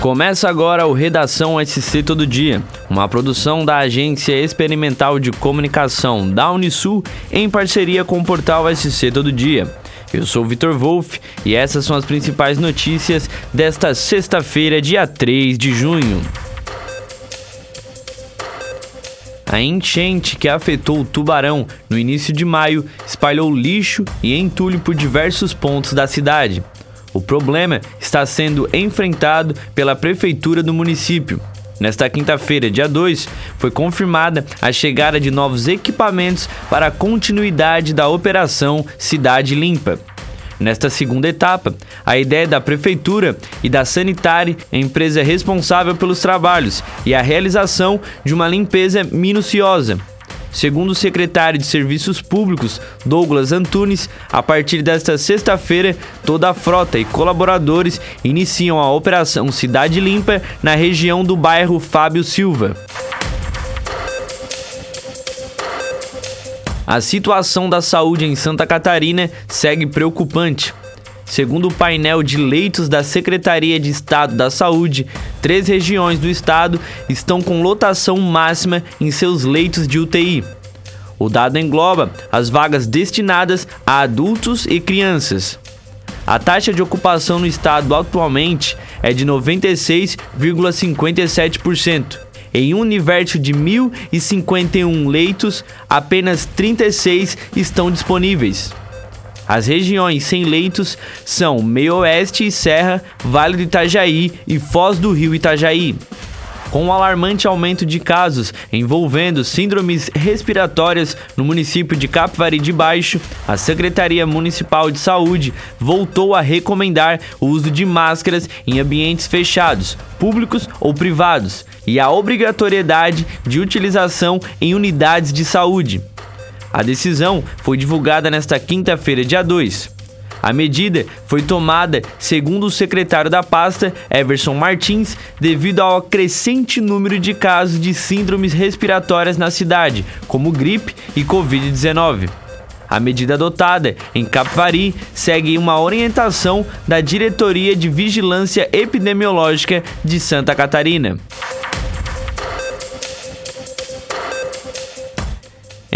Começa agora o Redação SC Todo Dia, uma produção da Agência Experimental de Comunicação da Unisul em parceria com o portal SC Todo Dia. Eu sou Vitor Wolff e essas são as principais notícias desta sexta-feira, dia 3 de junho. A enchente que afetou o Tubarão no início de maio espalhou lixo e entulho por diversos pontos da cidade. O problema está sendo enfrentado pela prefeitura do município. Nesta quinta-feira, dia 2, foi confirmada a chegada de novos equipamentos para a continuidade da operação Cidade Limpa. Nesta segunda etapa, a ideia da Prefeitura e da Sanitari, empresa responsável pelos trabalhos, e a realização de uma limpeza minuciosa, Segundo o secretário de Serviços Públicos, Douglas Antunes, a partir desta sexta-feira, toda a frota e colaboradores iniciam a Operação Cidade Limpa na região do bairro Fábio Silva. A situação da saúde em Santa Catarina segue preocupante. Segundo o painel de leitos da Secretaria de Estado da Saúde, três regiões do estado estão com lotação máxima em seus leitos de UTI. O dado engloba as vagas destinadas a adultos e crianças. A taxa de ocupação no estado atualmente é de 96,57%. Em um universo de 1.051 leitos, apenas 36 estão disponíveis. As regiões sem leitos são Meio Oeste e Serra, Vale do Itajaí e Foz do Rio Itajaí. Com o um alarmante aumento de casos envolvendo síndromes respiratórias no município de Capivari de Baixo, a Secretaria Municipal de Saúde voltou a recomendar o uso de máscaras em ambientes fechados, públicos ou privados, e a obrigatoriedade de utilização em unidades de saúde. A decisão foi divulgada nesta quinta-feira, dia 2. A medida foi tomada, segundo o secretário da pasta, Everson Martins, devido ao crescente número de casos de síndromes respiratórias na cidade, como gripe e Covid-19. A medida adotada em Capivari segue uma orientação da Diretoria de Vigilância Epidemiológica de Santa Catarina.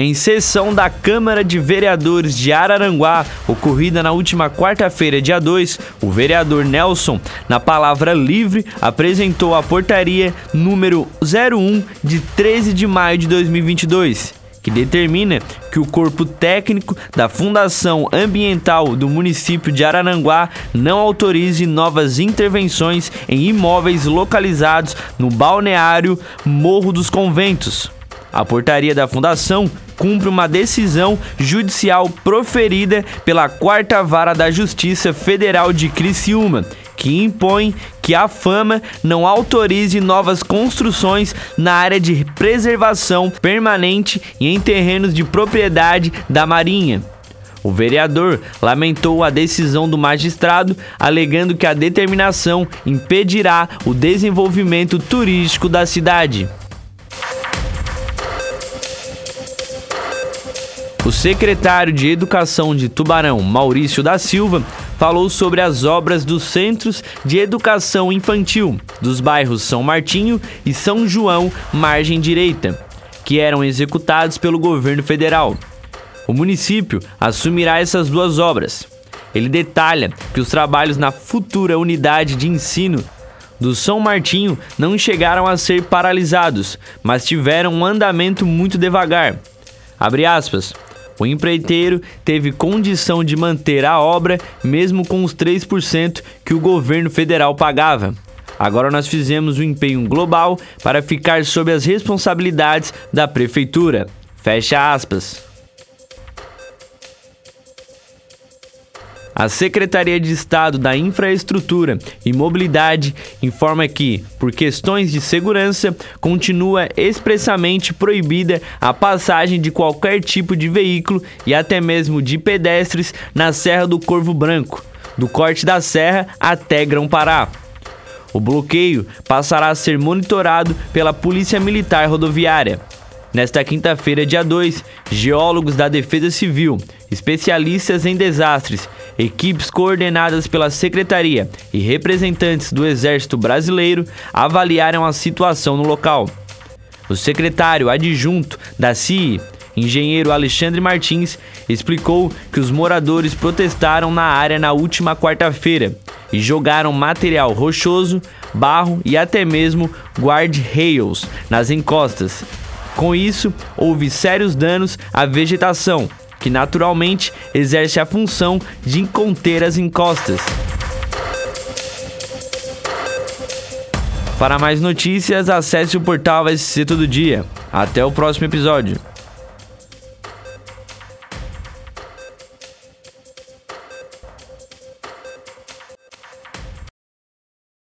Em sessão da Câmara de Vereadores de Araranguá, ocorrida na última quarta-feira, dia 2, o vereador Nelson, na palavra livre, apresentou a portaria número 01 de 13 de maio de 2022 que determina que o corpo técnico da Fundação Ambiental do município de Araranguá não autorize novas intervenções em imóveis localizados no balneário Morro dos Conventos. A portaria da Fundação cumpre uma decisão judicial proferida pela Quarta Vara da Justiça Federal de Criciúma, que impõe que a Fama não autorize novas construções na área de preservação permanente e em terrenos de propriedade da Marinha. O vereador lamentou a decisão do magistrado, alegando que a determinação impedirá o desenvolvimento turístico da cidade. O secretário de Educação de Tubarão, Maurício da Silva, falou sobre as obras dos Centros de Educação Infantil dos bairros São Martinho e São João, margem direita, que eram executados pelo governo federal. O município assumirá essas duas obras. Ele detalha que os trabalhos na futura unidade de ensino do São Martinho não chegaram a ser paralisados, mas tiveram um andamento muito devagar. Abre aspas. O empreiteiro teve condição de manter a obra mesmo com os 3% que o governo federal pagava. Agora nós fizemos um empenho global para ficar sob as responsabilidades da prefeitura. Fecha aspas. A Secretaria de Estado da Infraestrutura e Mobilidade informa que, por questões de segurança, continua expressamente proibida a passagem de qualquer tipo de veículo e até mesmo de pedestres na Serra do Corvo Branco, do Corte da Serra até Grão-Pará. O bloqueio passará a ser monitorado pela Polícia Militar Rodoviária. Nesta quinta-feira, dia 2, geólogos da Defesa Civil, especialistas em desastres equipes coordenadas pela Secretaria e representantes do Exército Brasileiro avaliaram a situação no local. O secretário adjunto da CIE, engenheiro Alexandre Martins, explicou que os moradores protestaram na área na última quarta-feira e jogaram material rochoso, barro e até mesmo guard-rails nas encostas. Com isso, houve sérios danos à vegetação, que naturalmente exerce a função de conter as encostas. Para mais notícias, acesse o portal SC Todo Dia. Até o próximo episódio.